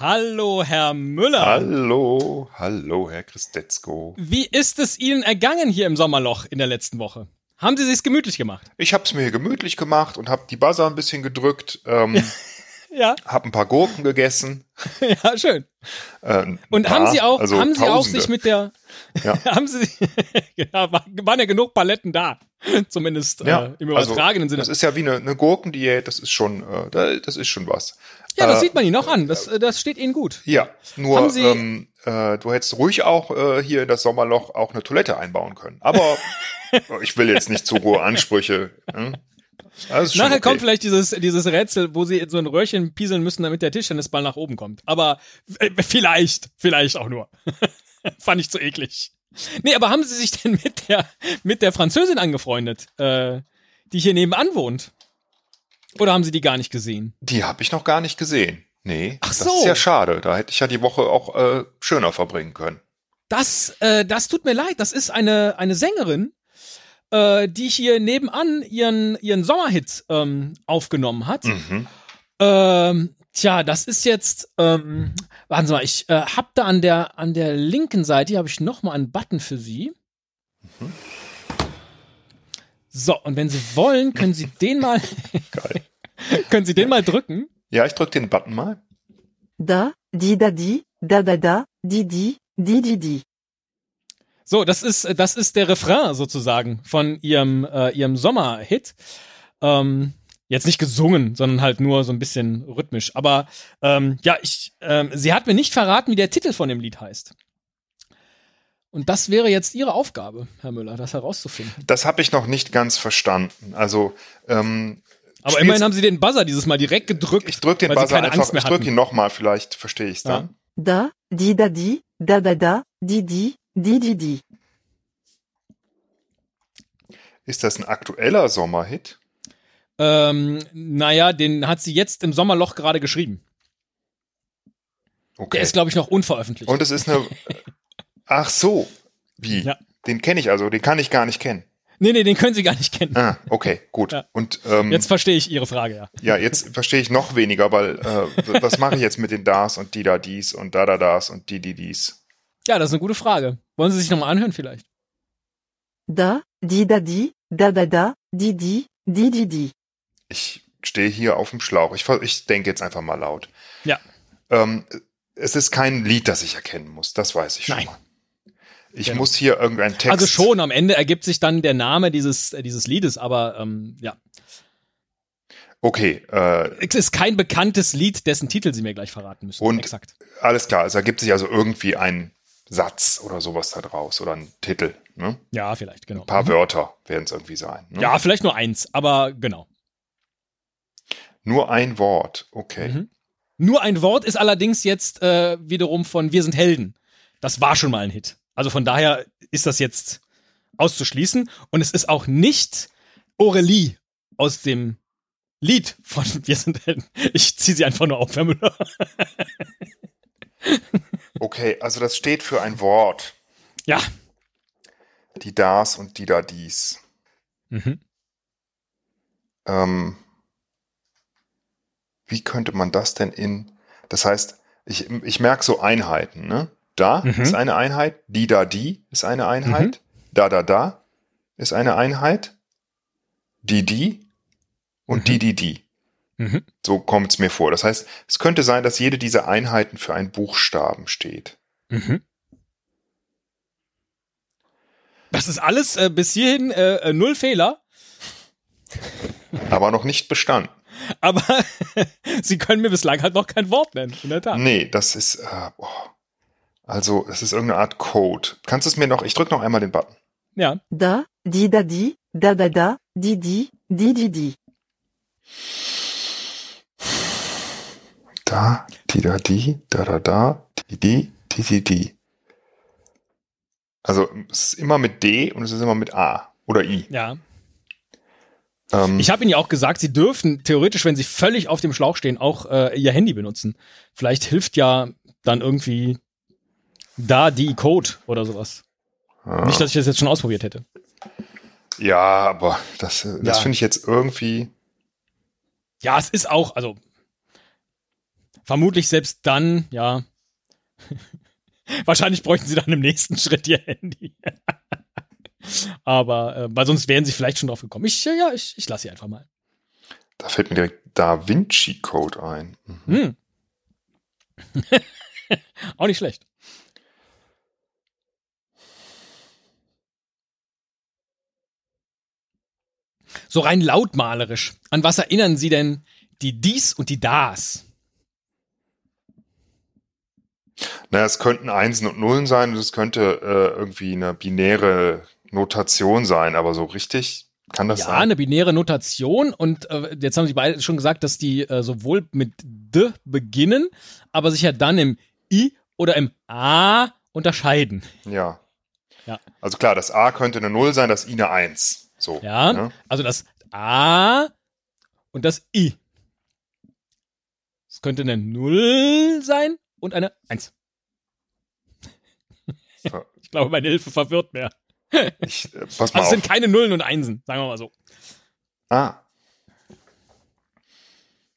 Hallo, Herr Müller. Hallo, hallo, Herr Christetzko. Wie ist es Ihnen ergangen hier im Sommerloch in der letzten Woche? Haben Sie sich's gemütlich gemacht? Ich habe es mir hier gemütlich gemacht und habe die Buzzer ein bisschen gedrückt. Ähm, Ja, Hab ein paar Gurken gegessen. ja, schön. Äh, ein Und paar, haben Sie auch, also haben Sie auch sich mit der, Ja. haben Sie, ja, war- waren ja genug Paletten da, zumindest ja, äh, im übertragenen Sinne. Das ist ja wie eine, eine Gurkendiät. Das ist schon, äh, da- das ist schon was. Ja, das äh, sieht man Ihnen auch an. Das, äh, das steht Ihnen gut. Ja, nur ähm, äh, du hättest ruhig auch äh, hier in das Sommerloch auch eine Toilette einbauen können. Aber ich will jetzt nicht zu hohe Ansprüche. Hm? Nachher okay. kommt vielleicht dieses, dieses Rätsel, wo Sie in so ein Röhrchen pieseln müssen, damit der Tischtennisball nach oben kommt. Aber äh, vielleicht, vielleicht auch nur. Fand ich zu eklig. Nee, aber haben Sie sich denn mit der, mit der Französin angefreundet, äh, die hier nebenan wohnt? Oder haben Sie die gar nicht gesehen? Die habe ich noch gar nicht gesehen. Nee, Ach das so. ist ja schade. Da hätte ich ja die Woche auch äh, schöner verbringen können. Das, äh, das tut mir leid. Das ist eine, eine Sängerin, äh, die hier nebenan ihren, ihren Sommerhit ähm, aufgenommen hat. Mhm. Ähm, tja, das ist jetzt, ähm, warten Sie mal, ich äh, hab da an der, an der linken Seite, habe ich noch mal einen Button für Sie. So, und wenn Sie wollen, können Sie den mal, Geil. können Sie den mal drücken. Ja, ich drücke den Button mal. Da, di da di, da da da, di di, di di di. So, das ist, das ist der Refrain sozusagen von ihrem, äh, ihrem Sommerhit. Ähm, jetzt nicht gesungen, sondern halt nur so ein bisschen rhythmisch. Aber ähm, ja, ich, ähm, sie hat mir nicht verraten, wie der Titel von dem Lied heißt. Und das wäre jetzt Ihre Aufgabe, Herr Müller, das herauszufinden. Das habe ich noch nicht ganz verstanden. Also ähm, Aber Spiel's- immerhin haben Sie den Buzzer dieses Mal direkt gedrückt. ich drücke den Buzzer einfach. Ich drücke ihn nochmal, vielleicht verstehe ich es dann. Da, di da di, da da da, di di, di di di. Ist das ein aktueller Sommerhit? Ähm, naja, den hat sie jetzt im Sommerloch gerade geschrieben. Okay. Der ist, glaube ich, noch unveröffentlicht. Und es ist eine. Ach so. Wie? Ja. Den kenne ich also, den kann ich gar nicht kennen. nee, nee, den können Sie gar nicht kennen. Ah, okay, gut. Ja. Und ähm, Jetzt verstehe ich Ihre Frage, ja. ja, jetzt verstehe ich noch weniger, weil äh, was mache ich jetzt mit den Das und die da dies und da da das und die die dies? Ja, das ist eine gute Frage. Wollen Sie sich nochmal anhören vielleicht? Da, di da di, da da da, di di, di di di. Ich stehe hier auf dem Schlauch. Ich, ich denke jetzt einfach mal laut. Ja. Ähm, es ist kein Lied, das ich erkennen muss. Das weiß ich schon Nein. mal. Ich Genau. muss hier irgendeinen Text. Also schon, am Ende ergibt sich dann der Name dieses, äh, dieses Liedes, aber ähm, ja. Okay, äh, Es ist kein bekanntes Lied, dessen Titel Sie mir gleich verraten müssen. Und- Exakt. alles klar. Es ergibt sich also irgendwie ein Satz oder sowas da draus oder ein Titel. Ne? Ein Ja, vielleicht, genau. paar Wörter werden es irgendwie sein. Ne? Ja, vielleicht nur eins, aber genau. Nur ein Wort. Okay. Mhm. Nur ein Wort ist allerdings jetzt äh, wiederum von Wir sind Helden. Das war schon mal ein Hit. Also von daher ist das jetzt auszuschließen. Und es ist auch nicht Aurelie aus dem Lied von Wir sind Helden. Ich ziehe sie einfach nur auf, Herr Müller. Okay, also das steht für ein Wort. Ja. Die das und die da dies. Mhm. Ähm, wie könnte man das denn in. Das heißt, ich, ich merke so Einheiten, ne? Da Mhm. ist eine Einheit, die da die ist eine Einheit, da da da ist eine Einheit, die die und Mhm. die die die. Mhm. So kommt es mir vor. Das heißt, es könnte sein, dass jede dieser Einheiten für einen Buchstaben steht. Mhm. Das ist alles äh, bis hierhin äh, äh, null Fehler, Aber noch nicht bestanden. aber Sie können mir bislang halt noch kein Wort nennen, in der Tat. Nee, das ist. Äh, boah. Also, es ist irgendeine Art Code. Kannst du es mir noch. Ich drücke noch einmal den Button. Ja. Da, di da di, da da da, di di, di di di. Da, die, da, die, da, da, da, die, die, die, die, die. Also es ist immer mit D und es ist immer mit A oder I. Ja. Ähm, Ich habe Ihnen ja auch gesagt, Sie dürfen theoretisch, wenn Sie völlig auf dem Schlauch stehen, auch äh, Ihr Handy benutzen. Vielleicht hilft ja dann irgendwie da die Code oder sowas. ja. Nicht, dass ich das jetzt schon ausprobiert hätte. ja, aber das, äh, das Ja. finde ich jetzt irgendwie. Ja, es ist auch, also vermutlich selbst dann, ja. Wahrscheinlich bräuchten Sie dann im nächsten Schritt Ihr Handy. Aber, äh, weil sonst wären Sie vielleicht schon drauf gekommen. Ich, äh, ja, ich, ich lasse Sie einfach mal. Da fällt mir direkt Da Vinci Code ein. Mhm. Hm. auch nicht schlecht. So rein lautmalerisch. An was erinnern Sie denn die Dies und die Das? Naja, es könnten Einsen und Nullen sein und es könnte äh, irgendwie eine binäre Notation sein, aber so richtig kann das ja, sein. eine binäre Notation und äh, jetzt haben Sie beide schon gesagt, dass die äh, sowohl mit D beginnen, aber sich ja dann im I oder im A unterscheiden. Ja. Ja. Also klar, das A könnte eine Null sein, das I eine Eins. So. Ja, ne? also das A und das I. Es könnte eine Null sein und eine Eins. So. Ich glaube, meine Hilfe verwirrt mehr. Ich, äh, pass Also mal es auf. sind keine Nullen und Einsen, sagen wir mal so. Ah,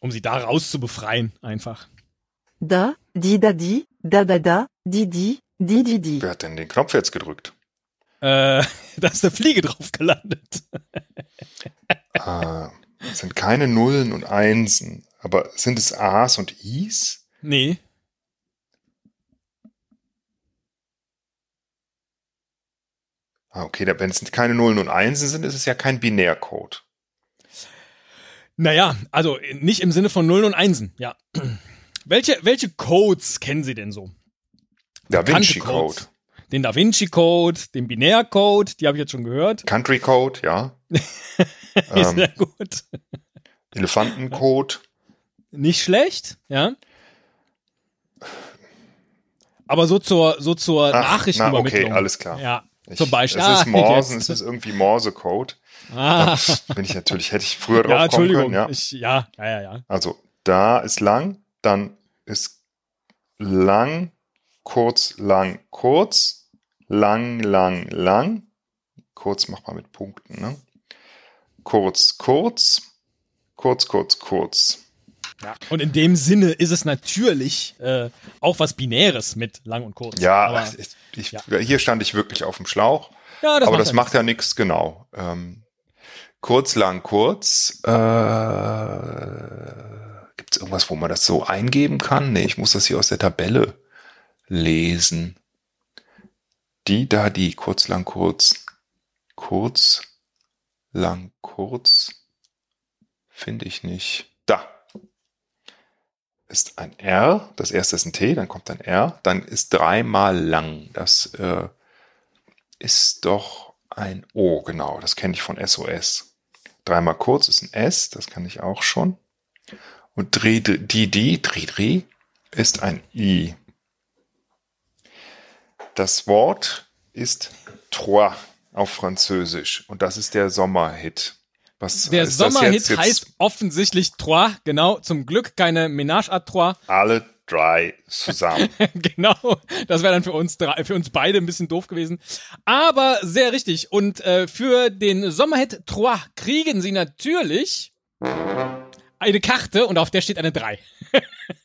Um sie da raus zu befreien, einfach. Da, di da di, da da da, di di, di di di. wer hat denn den Knopf jetzt gedrückt? Äh, da ist eine Fliege drauf gelandet. Ah, es sind keine Nullen und Einsen. Aber sind es A's und I's? Nee. Ah, okay, wenn es keine Nullen und Einsen sind, ist es ja kein Binärcode. Naja, also nicht im Sinne von Nullen und Einsen, ja. Welche, welche Codes kennen Sie denn so? Da Vinci Code. Den Da Vinci Code, den Binärcode, die habe ich jetzt schon gehört. Country Code, ja. Ist ähm, sehr gut. Elefantencode. Nicht schlecht, ja. Aber so zur, so zur Ach, na, Nachrichtenübermittlung. okay, alles klar. Ja, Ich, zum Beispiel. Es ist Ah, Morsen, jetzt. es ist irgendwie Morse-Code. Ah, Da bin ich natürlich, hätte ich früher drauf ja, kommen können. Ja. Ich, ja, ja, ja, ja. Also da ist lang, dann ist lang, kurz, lang, kurz, lang, lang, lang. Kurz mach mal mit Punkten, ne? Kurz, kurz, kurz, kurz, kurz. Ja. Und in dem Sinne ist es natürlich äh, auch was Binäres mit lang und kurz. Ja, aber, ich, ich, ja. hier stand ich wirklich auf dem Schlauch. ja das aber macht das ja macht ja nichts genau. Ähm, kurz, lang, kurz. Äh, Gibt es irgendwas, wo man das so eingeben kann? Nee, ich muss das hier aus der Tabelle lesen. Die da, die, kurz, lang, kurz. Kurz, lang, kurz. Finde ich nicht. Da. Ist ein R. Das erste ist ein T, dann kommt ein R. Dann ist dreimal lang. Das äh, ist doch ein O, genau. Das kenne ich von SOS. Dreimal kurz ist ein S, das kann ich auch schon. Und Dri, Di, Di, Dri, Dri ist ein I. Das Wort ist Trois auf Französisch. Und das ist der Sommerhit. Was Der Sommerhit jetzt? Jetzt heißt offensichtlich Trois, genau, zum Glück keine Ménage à Trois. alle drei zusammen. genau, das wäre dann für uns drei, für uns beide ein bisschen doof gewesen. Aber sehr richtig. Und äh, für den Sommerhit Trois kriegen Sie natürlich eine Karte und auf der steht eine 3.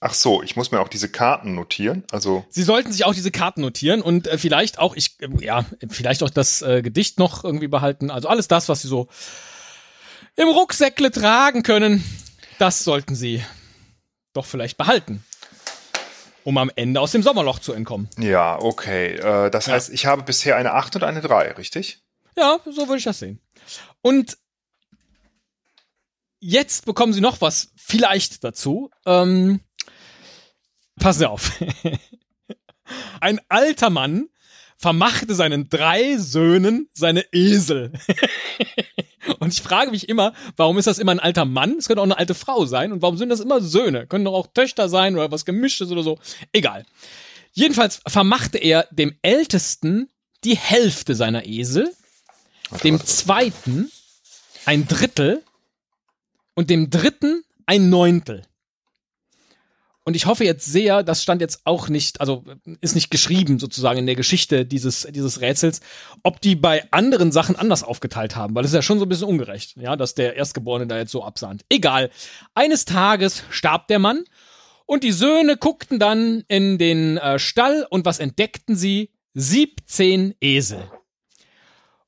Ach so, ich muss mir auch diese Karten notieren. Also Sie sollten sich auch diese Karten notieren und äh, vielleicht auch, ich, äh, ja, vielleicht auch das äh, Gedicht noch irgendwie behalten. Also alles das, was Sie so im Rucksäckle tragen können, das sollten Sie doch vielleicht behalten. Um am Ende aus dem Sommerloch zu entkommen. ja, okay. Äh, das Ja. heißt, ich habe bisher eine 8 und eine 3, richtig? Ja, so würde ich das sehen. Und jetzt bekommen Sie noch was vielleicht dazu. Ähm, passen Sie auf. Ein alter Mann vermachte seinen drei Söhnen seine Esel. Und ich frage mich immer, warum ist das immer ein alter Mann? Es könnte auch eine alte Frau sein. Und warum sind das immer Söhne? Können doch auch Töchter sein oder was Gemischtes oder so. Egal. Jedenfalls vermachte er dem Ältesten die Hälfte seiner Esel, Warte, dem warte. Zweiten ein Drittel und dem Dritten ein Neuntel. Und ich hoffe jetzt sehr, das stand jetzt auch nicht, also ist nicht geschrieben sozusagen in der Geschichte dieses, dieses Rätsels, ob die bei anderen Sachen anders aufgeteilt haben, weil es ist ja schon so ein bisschen ungerecht, ja, dass der Erstgeborene da jetzt so absahnt. Egal. Eines Tages starb der Mann und die Söhne guckten dann in den äh, Stall und was entdeckten sie? 17 Esel.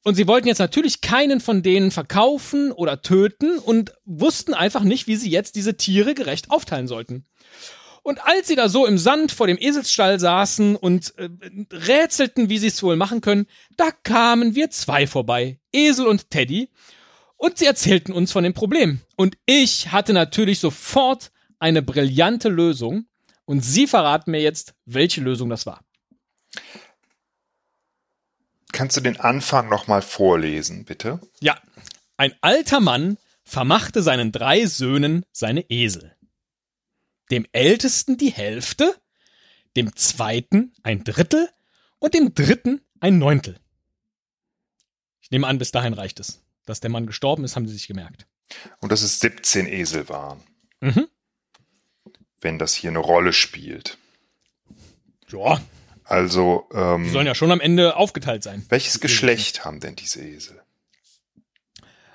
Und sie wollten jetzt natürlich keinen von denen verkaufen oder töten und wussten einfach nicht, wie sie jetzt diese Tiere gerecht aufteilen sollten. Und als sie da so im Sand vor dem Eselsstall saßen und äh, rätselten, wie sie es wohl machen können, da kamen wir zwei vorbei, Esel und Teddy, und sie erzählten uns von dem Problem. Und ich hatte natürlich sofort eine brillante Lösung. Und sie verraten mir jetzt, welche Lösung das war. Kannst du den Anfang nochmal vorlesen, bitte? Ja, ein alter Mann vermachte seinen drei Söhnen seine Esel. Dem ältesten die Hälfte, dem zweiten ein Drittel und dem dritten ein Neuntel. Ich nehme an, bis dahin reicht es. Dass der Mann gestorben ist, haben sie sich gemerkt. Und dass es 17 Esel waren, Mhm. wenn das hier eine Rolle spielt. Ja, Also, die ähm, sollen ja schon am Ende aufgeteilt sein. welches Geschlecht haben denn diese Esel?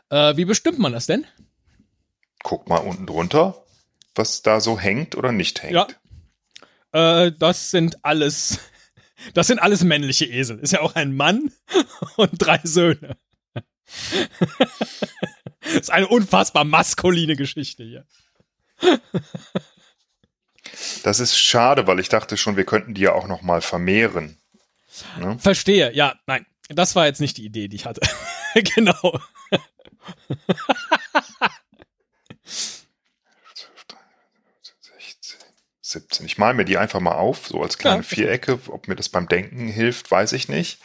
Äh, wie bestimmt man das denn? Guck mal unten drunter, was da so hängt oder nicht hängt. Ja. Äh, das sind alles, das sind alles männliche Esel. Ist ja auch ein Mann und drei Söhne. ist eine unfassbar maskuline Geschichte hier. Das ist schade, weil ich dachte schon, wir könnten die ja auch noch mal vermehren. Ne? Verstehe, ja, nein. Das war jetzt nicht die Idee, die ich hatte. genau. 17. Ich male mir die einfach mal auf, so als kleine Ja. Vierecke. Ob mir das beim Denken hilft, weiß ich nicht.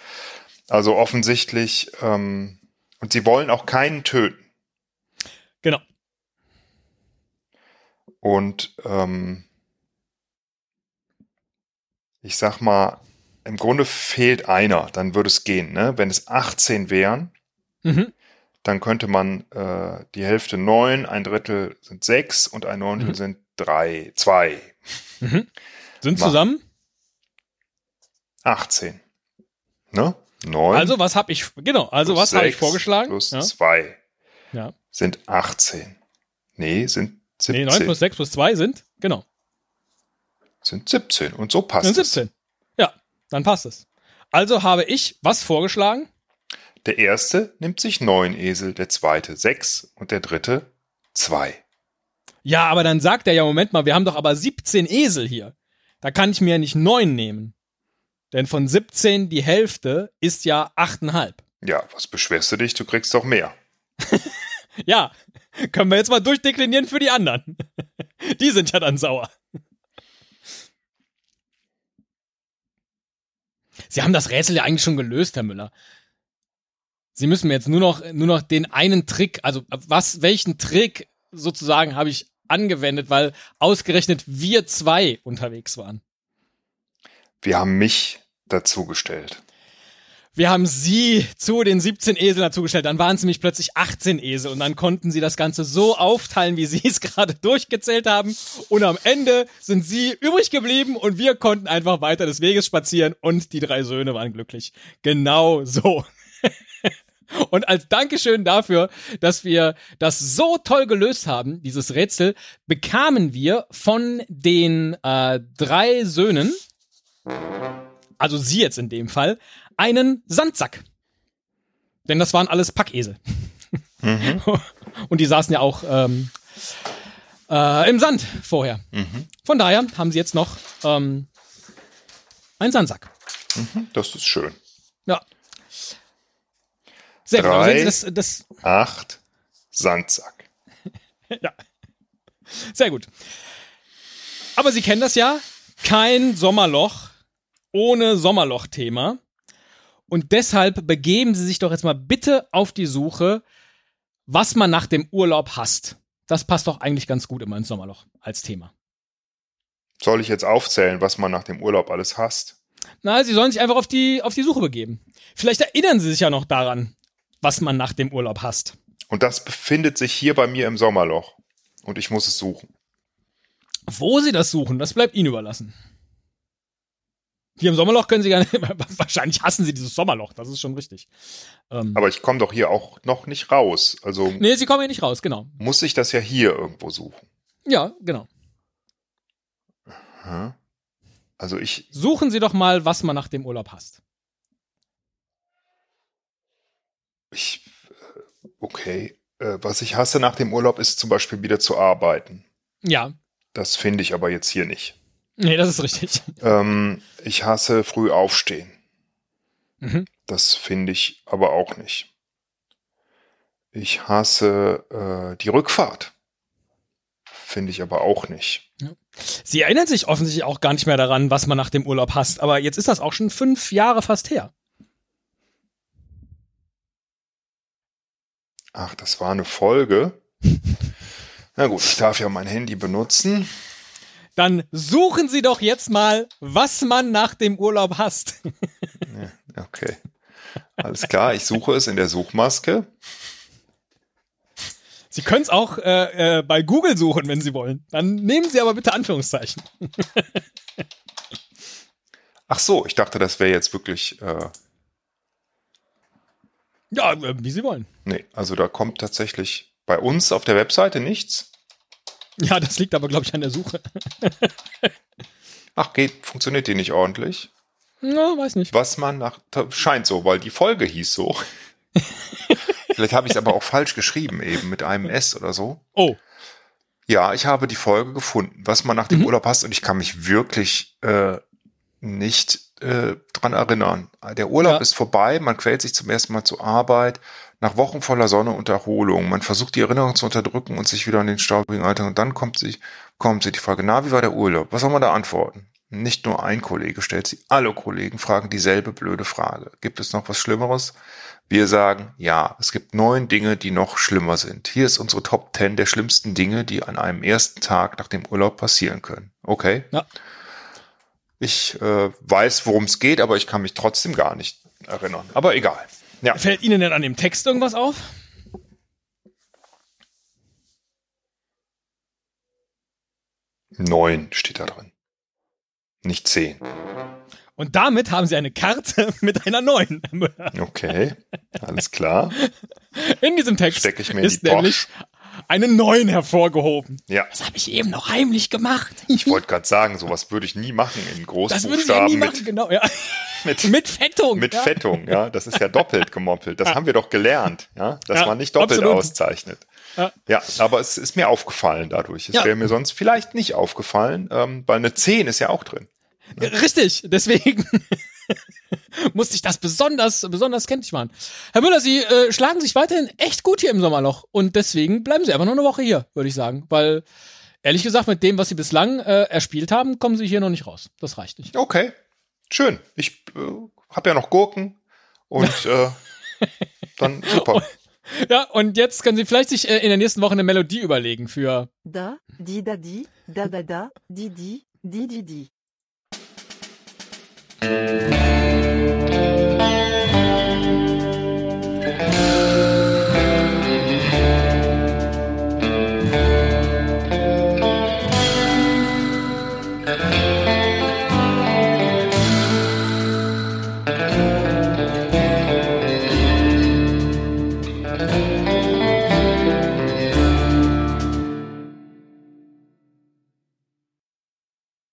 Also offensichtlich, ähm, und sie wollen auch keinen töten. Genau. Und ähm, ich sag mal, im Grunde fehlt einer, dann würde es gehen. Ne? Wenn es 18 wären, Mhm. dann könnte man äh, die Hälfte neun, ein Drittel sind sechs und ein Neuntel Mhm. sind drei, zwei. Sind Mach. zusammen. 18. Ne? Neun. Also, was habe ich, genau, also was habe ich vorgeschlagen? Plus ja. zwei ja. sind 18. Nee, sind 17. Nee, 9 plus 6 plus 2 sind, genau, Sind 17. Und so passt sind es. 17. Ja, dann passt es. Also habe ich was vorgeschlagen? Der erste nimmt sich neun Esel, der zweite sechs und der dritte zwei. Ja, aber dann sagt er ja, Moment mal, wir haben doch aber 17 Esel hier. Da kann ich mir ja nicht 9 nehmen. Denn von 17 die Hälfte ist ja 8,5. Ja, was beschwerst du dich? Du kriegst doch mehr. Ja, können wir jetzt mal durchdeklinieren für die anderen. Die sind ja dann sauer. Sie haben das Rätsel ja eigentlich schon gelöst, Herr Müller. Sie müssen mir jetzt nur noch, nur noch den einen Trick, also was, welchen Trick sozusagen habe ich angewendet, weil ausgerechnet wir zwei unterwegs waren. Wir haben mich dazugestellt. Wir haben sie zu den 17 Eseln dazugestellt. Dann waren es nämlich plötzlich 18 Esel und dann konnten sie das Ganze so aufteilen, wie sie es gerade durchgezählt haben. Und am Ende sind sie übrig geblieben und wir konnten einfach weiter des Weges spazieren und die drei Söhne waren glücklich. Genau so. Und als Dankeschön dafür, dass wir das so toll gelöst haben, dieses Rätsel, bekamen wir von den äh, drei Söhnen, also sie jetzt in dem Fall, einen Sandsack. Denn das waren alles Packesel. Mhm. Und die saßen ja auch ähm, äh, im Sand vorher. Mhm. Von daher haben sie jetzt noch ähm, einen Sandsack. Mhm. Das ist schön. Ja. Sehr Drei. Sie, das, das, Acht Sandsack. ja. Sehr gut. Aber Sie kennen das ja. Kein Sommerloch ohne Sommerloch-Thema. Und deshalb begeben Sie sich doch jetzt mal bitte auf die Suche, was man nach dem Urlaub hasst. Das passt doch eigentlich ganz gut immer ins Sommerloch als Thema. Soll ich jetzt aufzählen, was man nach dem Urlaub alles hasst? Na, sie sollen sich einfach auf die, auf die Suche begeben. Vielleicht erinnern sie sich ja noch daran, was man nach dem Urlaub hasst. Und das befindet sich hier bei mir im Sommerloch. Und ich muss es suchen. Wo sie das suchen, das bleibt ihnen überlassen. Hier im Sommerloch können sie gar nicht, wahrscheinlich hassen sie dieses Sommerloch, das ist schon richtig. Ähm, Aber ich komme doch hier auch noch nicht raus. Also nee, sie kommen hier nicht raus, genau. muss ich das ja hier irgendwo suchen. Ja, genau. Also ich, Suchen Sie doch mal, was man nach dem Urlaub hasst. Ich, äh, okay. Äh, Was ich hasse nach dem Urlaub ist zum Beispiel wieder zu arbeiten. Ja, Das finde ich aber jetzt hier nicht. nee, das ist richtig. Ähm, ich hasse früh aufstehen. Mhm. Das finde ich aber auch nicht. Ich hasse äh, die Rückfahrt. Finde ich aber auch nicht. Sie erinnern sich offensichtlich auch gar nicht mehr daran, was man nach dem Urlaub hasst, aber jetzt ist das auch schon fünf Jahre fast her. Ach, das war eine Folge. Na gut, ich darf ja mein Handy benutzen. Dann suchen Sie doch jetzt mal, was man nach dem Urlaub hasst. Okay. Alles klar, ich suche es in der Suchmaske. Sie können es auch äh, äh, bei Google suchen, wenn Sie wollen. Dann nehmen Sie aber bitte Anführungszeichen. Ach so, ich dachte, das wäre jetzt wirklich. Äh, Ja, äh, wie Sie wollen. nee, also da kommt tatsächlich bei uns auf der Webseite nichts. Ja, das liegt aber, glaube ich, an der Suche. Ach, geht, funktioniert die nicht ordentlich? Na, weiß nicht. Was man nach. Scheint so, weil die Folge hieß so. Vielleicht habe ich es aber auch falsch geschrieben, eben mit einem S oder so. Oh, Ja, ich habe die Folge gefunden, was man nach dem Mhm. Urlaub hasst und ich kann mich wirklich äh, nicht äh, dran erinnern. Der Urlaub Ja. ist vorbei, man quält sich zum ersten Mal zur Arbeit, nach Wochen voller Sonne und Erholung. Man versucht die Erinnerung zu unterdrücken und sich wieder an den staubigen Alltag und dann kommt sie, kommt sie die Frage, na, wie war der Urlaub? Was soll man da antworten? Nicht nur ein Kollege stellt sie, alle Kollegen fragen dieselbe blöde Frage. Gibt es noch was Schlimmeres? Wir sagen, ja, es gibt neun Dinge, die noch schlimmer sind. Hier ist unsere Top 10 der schlimmsten Dinge, die an einem ersten Tag nach dem Urlaub passieren können. Okay? Ja. Ich äh, weiß, worum es geht, aber ich kann mich trotzdem gar nicht erinnern. Aber egal. Ja, fällt Ihnen denn an dem Text irgendwas auf? neun steht da drin. Nicht zehn. Und damit haben Sie eine Karte mit einer neuen. Okay, alles klar. In diesem Text Stecke ich mir in ist Bosch. Nämlich eine 9 hervorgehoben. Ja, Das habe ich eben noch heimlich gemacht. ich wollte gerade sagen, sowas würde ich nie machen in Das würde ich ja nie Großbuchstaben machen, mit, genau. Ja. mit, Mit Fettung. mit ja. Fettung. Ja, das ist ja doppelt gemoppelt. Das Ja. haben wir doch gelernt, ja, dass man nicht doppelt absolut. auszeichnet. Ja. Ja, aber es ist mir aufgefallen dadurch. Es Ja. wäre mir sonst vielleicht nicht aufgefallen, ähm, weil eine 10 ist ja auch drin. Richtig, deswegen musste ich das besonders, besonders kenntlich machen. Herr Müller, Sie äh, schlagen sich weiterhin echt gut hier im Sommerloch und deswegen bleiben Sie einfach nur eine Woche hier, würde ich sagen. Weil, ehrlich gesagt, mit dem, was Sie bislang äh, erspielt haben, kommen Sie hier noch nicht raus. Das reicht nicht. Okay, schön. Ich äh, habe ja noch Gurken und äh, dann super. Ja, und jetzt können Sie vielleicht sich äh, in der nächsten Woche eine Melodie überlegen für Da, di da di, da ba da, di di, di di di.